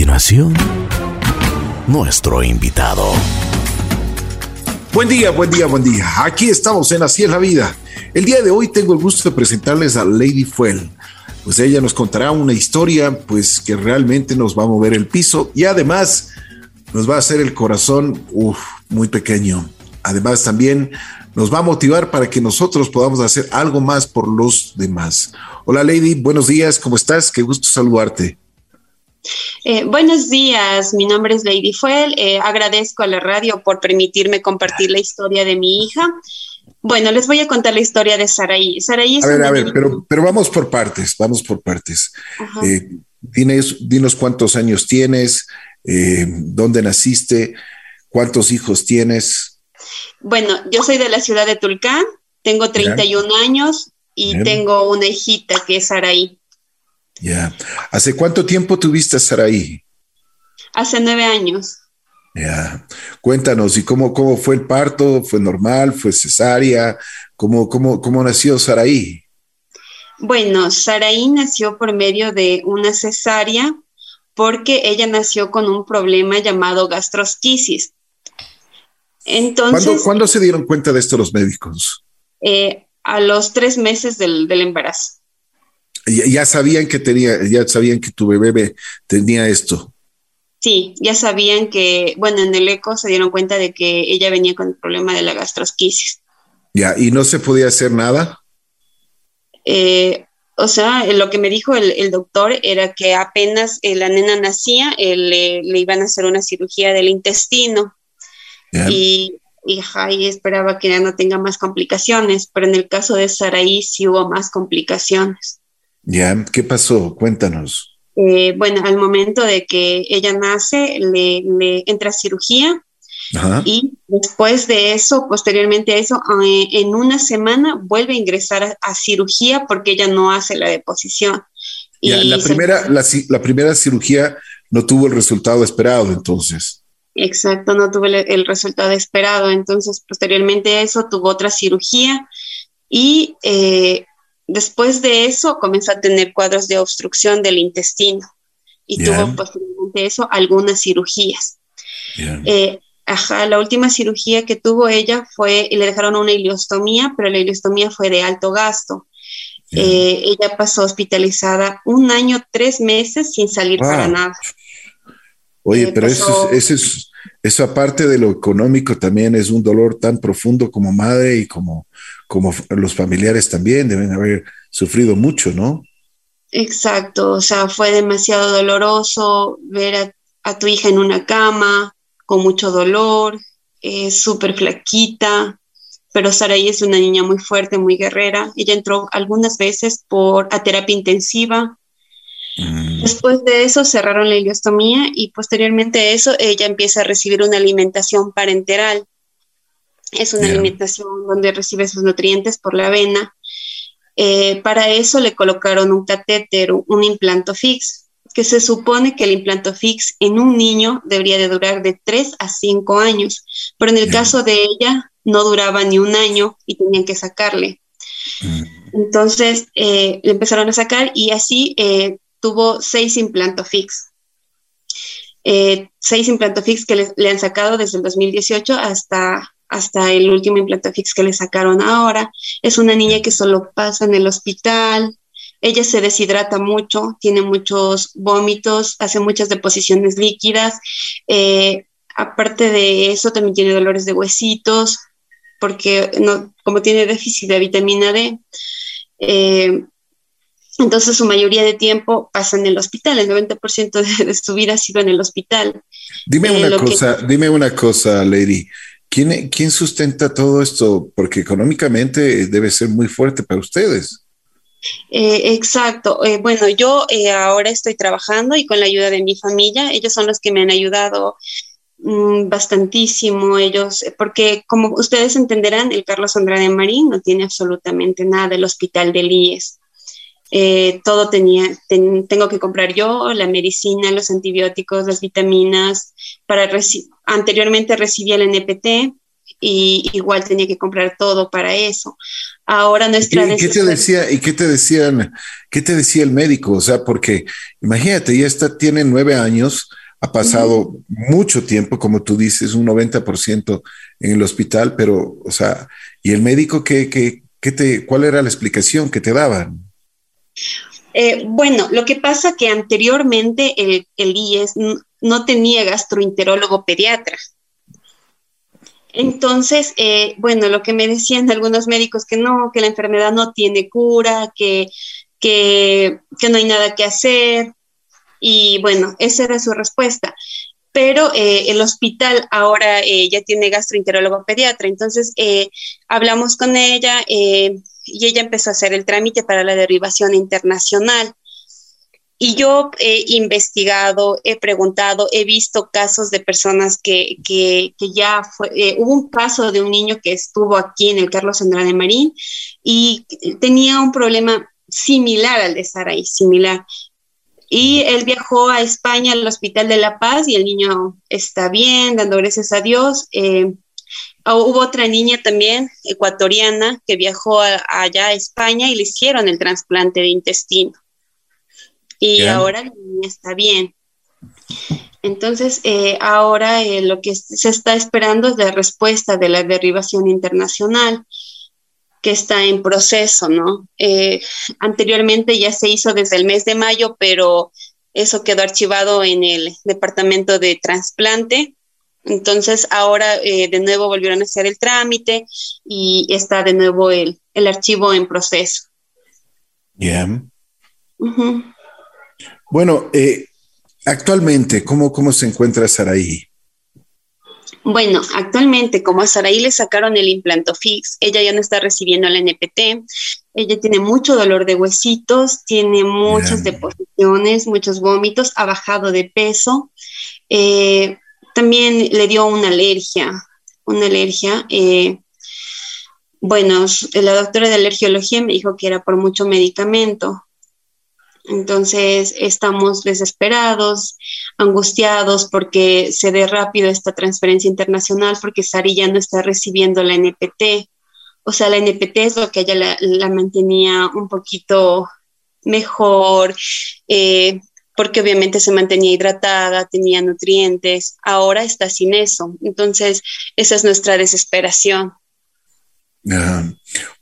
continuación, nuestro invitado. Buen día, buen día, buen día. Aquí estamos en Así es la vida. El día de hoy tengo el gusto de presentarles a Lady Fuel. Pues ella nos contará una historia pues que realmente nos va a mover el piso y además nos va a hacer el corazón muy pequeño. Además también nos va a motivar para que nosotros podamos hacer algo más por los demás. Hola Lady, buenos días, ¿cómo estás? Qué gusto saludarte. Eh, buenos días, mi nombre es Lady Fuel. Eh, agradezco a la radio por permitirme compartir la historia de mi hija. Bueno, les voy a contar la historia de Saraí. Saraí es a ver, a ver, pero, pero vamos por partes, vamos por partes. Eh, dinos, cuántos años tienes, dónde naciste, cuántos hijos tienes. Bueno, yo soy de la ciudad de Tulcán, tengo 31 años y tengo una hijita que es Saraí. Ya. ¿Hace cuánto tiempo tuviste a Saraí? Hace nueve años. Ya. Cuéntanos, ¿y cómo, cómo fue el parto? ¿Fue normal? ¿Fue cesárea? ¿Cómo, cómo, cómo nació Saraí? Bueno, Saraí nació por medio de una cesárea porque ella nació con un problema llamado gastrosquisis. Entonces, ¿Cuándo, se dieron cuenta de esto los médicos? Eh, a los tres meses del, del embarazo ya, sabían que tenía, ya sabían que tu bebé tenía esto. Sí, ya sabían que, bueno, en el eco se dieron cuenta de que ella venía con el problema de la gastrosquisis. Ya, ¿y no se podía hacer nada? Eh, o sea, lo que me dijo el, doctor era que apenas eh, la nena nacía, eh, le, iban a hacer una cirugía del intestino. Y, y, y, esperaba que ya no tenga más complicaciones, pero en el caso de Saraí sí hubo más complicaciones. Ya, ¿qué pasó? Cuéntanos. Eh, bueno, al momento de que ella nace, le, entra cirugía y después de eso, posteriormente a eso, eh, en una semana vuelve a ingresar a, cirugía porque ella no hace la deposición. y la, primera, la, primera cirugía no tuvo el resultado esperado entonces. Exacto, no tuvo el, resultado esperado. Entonces, posteriormente a eso, tuvo otra cirugía y eh, Después de eso comenzó a tener cuadros de obstrucción del intestino y tuvo posteriormente eso algunas cirugías. Eh, ajá, la última cirugía que tuvo ella fue, le dejaron una ileostomía, pero la ileostomía fue de alto gasto. Eh, ella pasó hospitalizada un año, tres meses sin salir para nada. Oye, eh, pero eso, es, eso aparte de lo económico también es un dolor tan profundo como madre y como, como los familiares también deben haber sufrido mucho, ¿no? Exacto, o sea, fue demasiado doloroso ver a, tu hija en una cama con mucho dolor, es súper flaquita, pero Saraí es una niña muy fuerte, muy guerrera. Ella entró algunas veces por a terapia intensiva. Mm. Después de eso cerraron la ileostomía y posteriormente a eso ella empieza a recibir una alimentación parenteral. Es una alimentación donde recibe sus nutrientes por la avena. Eh, para eso le colocaron un catéter, un implanto fix, que se supone que el implanto fix en un niño debería de durar de 3 a 5 años, pero en el caso de ella no duraba ni un año y tenían que sacarle. Mm. Entonces eh, le empezaron a sacar y así eh, tuvo seis implanto fix. seis implanto fix que le, han sacado desde el 2018 hasta hasta el último implante fix que le sacaron ahora. Es una niña que solo pasa en el hospital, ella se deshidrata mucho, tiene muchos vómitos, hace muchas deposiciones líquidas. Eh, aparte de eso, también tiene dolores de huesitos, porque no, como tiene déficit de vitamina D, eh, entonces su mayoría de tiempo pasa en el hospital, el 90% de, su vida ha sido en el hospital. Dime eh, una cosa, dime una cosa, Lady. ¿Quién, sustenta todo esto? Porque económicamente debe ser muy fuerte para ustedes. Eh, exacto. Eh, bueno, yo eh, ahora estoy trabajando y con la ayuda de mi familia, ellos son los que me han ayudado mm, bastantísimo, ellos, porque como ustedes entenderán, el Carlos Andrade Marín no tiene absolutamente nada del hospital del IES. Todo tenía, tengo que comprar yo, la medicina, los antibióticos, las vitaminas, para anteriormente recibía el NPT, y igual tenía que comprar todo para eso. Ahora nuestra ¿Y qué, te decía y qué te decían qué te decía el médico? O sea, porque imagínate, ya está tiene nueve años, ha pasado mucho tiempo, como tú dices, un 90% en el hospital, pero, o sea, ¿y el médico qué, qué, qué te, cuál era la explicación que te daban? Eh, bueno, lo que pasa que anteriormente el, el IES no tenía gastroenterólogo pediatra. Entonces, eh, bueno, lo que me decían algunos médicos que no, que la enfermedad no tiene cura, que, que, no hay nada que hacer. Y bueno, esa era su respuesta. Pero eh, el hospital ahora ya tiene gastroenterólogo pediatra. Entonces, hablamos con ella y ella empezó a hacer el trámite para la derivación internacional. Y yo he investigado, he preguntado, he visto casos de personas que, que, que ya fue, eh, hubo un caso de un niño que estuvo aquí en el Carlos Andrade Marín y tenía un problema similar al de Saraí, similar. Y él viajó a España al Hospital de La Paz y el niño está bien, dando gracias a Dios. Eh, hubo otra niña también, ecuatoriana, que viajó allá a España y le hicieron el trasplante de intestino y ahora la niña está bien. Entonces, eh, ahora eh, lo que se está esperando es la respuesta de la derivación internacional que está en proceso, ¿no? Eh, anteriormente ya se hizo desde el mes de mayo, pero eso quedó archivado en el departamento de trasplante. Entonces, ahora de nuevo volvieron a hacer el trámite y está de nuevo el, el archivo en proceso. Bien. Bueno, eh, actualmente, ¿cómo, ¿cómo se encuentra Saraí? Bueno, actualmente, como a Saraí le sacaron el implanto fix, ella ya no está recibiendo la NPT. Ella tiene mucho dolor de huesitos, tiene muchas deposiciones, muchos vómitos, ha bajado de peso. Eh, también le dio una alergia, una alergia. Eh, bueno, la doctora de alergiología me dijo que era por mucho medicamento. Entonces estamos desesperados, angustiados porque se dé rápido esta transferencia internacional porque Sari ya no está recibiendo la NPT. O sea, la NPT es lo que ella la, mantenía un poquito mejor, eh, porque obviamente se mantenía hidratada, tenía nutrientes. Ahora está sin eso. Entonces, esa es nuestra desesperación.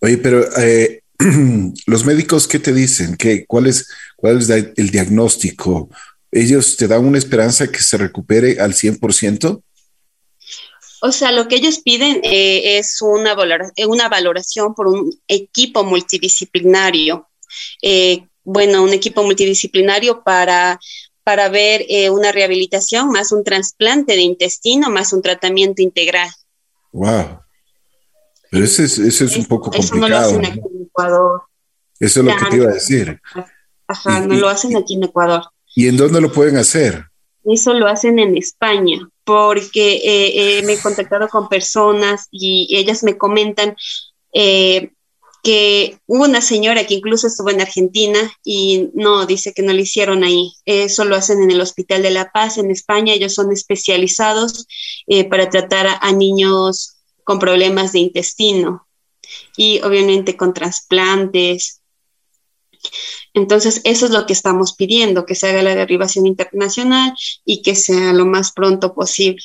Oye, pero eh, los médicos, ¿qué te dicen? ¿Qué, cuál, es, ¿Cuál es el diagnóstico? ¿Ellos te dan una esperanza que se recupere al 100%? O sea, lo que ellos piden eh, es una, una valoración por un equipo multidisciplinario. Eh, bueno, un equipo multidisciplinario para, para ver eh, una rehabilitación, más un trasplante de intestino, más un tratamiento integral. Wow. Pero ese es, es un poco complicado. Eso no lo hacen aquí en Ecuador. Eso es lo que te iba a decir. Ajá, no lo hacen aquí en Ecuador. ¿Y en dónde lo pueden hacer? Eso lo hacen en España, porque eh, eh, me he contactado con personas y ellas me comentan eh, que hubo una señora que incluso estuvo en Argentina y no, dice que no lo hicieron ahí. Eso lo hacen en el Hospital de La Paz, en España. Ellos son especializados para tratar a niños con problemas de intestino y obviamente con trasplantes. Entonces, eso es lo que estamos pidiendo, que se haga la derivación internacional y que sea lo más pronto posible.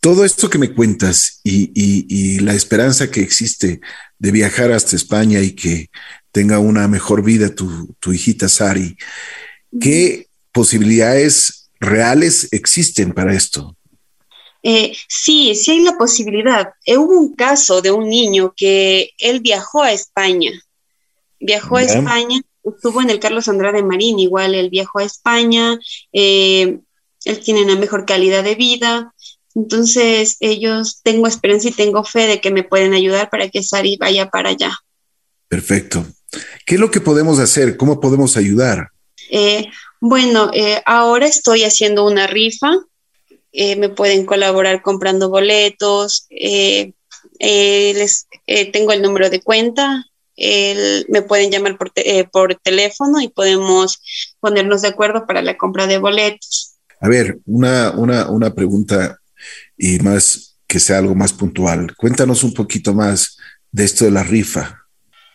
Todo esto que me cuentas y, la esperanza que existe de viajar hasta España y que tenga una mejor vida tu, tu hijita Sari, ¿qué posibilidades reales existen para esto? Eh, sí, sí hay la posibilidad. Eh, hubo un caso de un niño que él viajó a España, viajó a España, estuvo en el Carlos Andrade Marín, igual él viajó a España, eh, él tiene una mejor calidad de vida. Entonces, ellos, tengo esperanza y tengo fe de que me pueden ayudar para que Sari vaya para allá. Perfecto. ¿Qué es lo que podemos hacer? ¿Cómo podemos ayudar? bueno, ahora estoy haciendo una rifa eh, me pueden colaborar comprando boletos, eh, eh, les, tengo el número de cuenta, me pueden llamar por, por teléfono y podemos ponernos de acuerdo para la compra de boletos. A ver, una, una, una pregunta y más que sea algo más puntual. Cuéntanos un poquito más de esto de la rifa.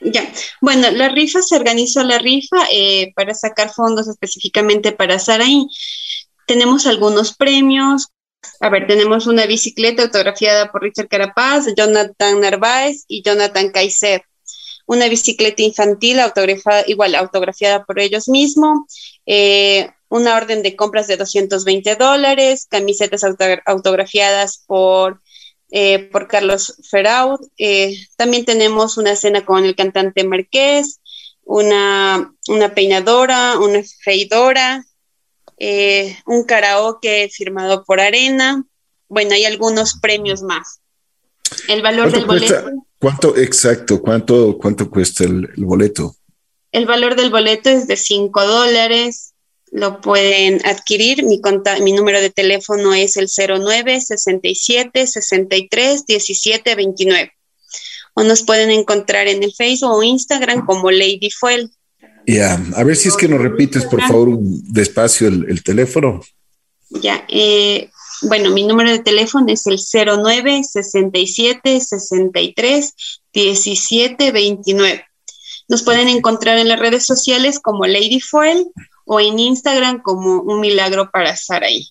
Ya, bueno, la rifa se organizó la rifa eh, para sacar fondos específicamente para Saraí. Tenemos algunos premios. A ver, tenemos una bicicleta autografiada por Richard Carapaz, Jonathan Narváez y Jonathan Kaiser. Una bicicleta infantil autografiada, igual autografiada por ellos mismos. Eh, una orden de compras de 220 dólares, camisetas autografiadas por eh, por Carlos Feraud. Eh, también tenemos una cena con el cantante Marqués, una, peinadora, una freidora, eh, un karaoke firmado por Arena. Bueno, hay algunos premios más. El valor del boleto. ¿Cuánto exacto? ¿Cuánto, cuánto cuesta el, el boleto? El valor del boleto es de 5 dólares lo pueden adquirir. Mi, mi número de teléfono es el 09 67 63 17 29. O nos pueden encontrar en el Facebook o Instagram como Lady Fuel. Ya, a ver si es que nos repites, por favor, despacio el, teléfono. Ya, eh, bueno, mi número de teléfono es el 09 67 63 17 29. Nos pueden encontrar en las redes sociales como Lady Fuel o en Instagram como un milagro para Saraí.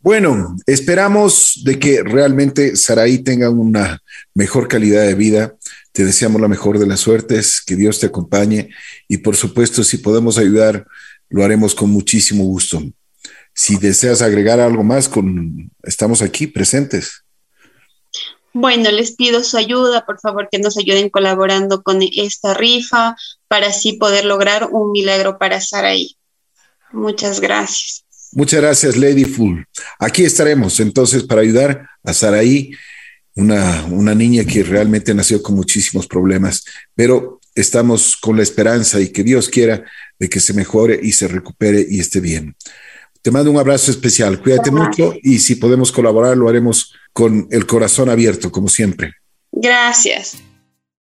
Bueno, esperamos de que realmente Saraí tenga una mejor calidad de vida. Te deseamos la mejor de las suertes, que Dios te acompañe y por supuesto si podemos ayudar, lo haremos con muchísimo gusto. Si deseas agregar algo más, estamos aquí presentes. Bueno, les pido su ayuda, por favor, que nos ayuden colaborando con esta rifa para así poder lograr un milagro para Saraí. Muchas gracias. Muchas gracias, Lady Full. Aquí estaremos entonces para ayudar a Saraí, una, una niña que realmente nació con muchísimos problemas, pero estamos con la esperanza y que Dios quiera de que se mejore y se recupere y esté bien. Te mando un abrazo especial, cuídate mucho y si podemos colaborar lo haremos con el corazón abierto, como siempre. Gracias.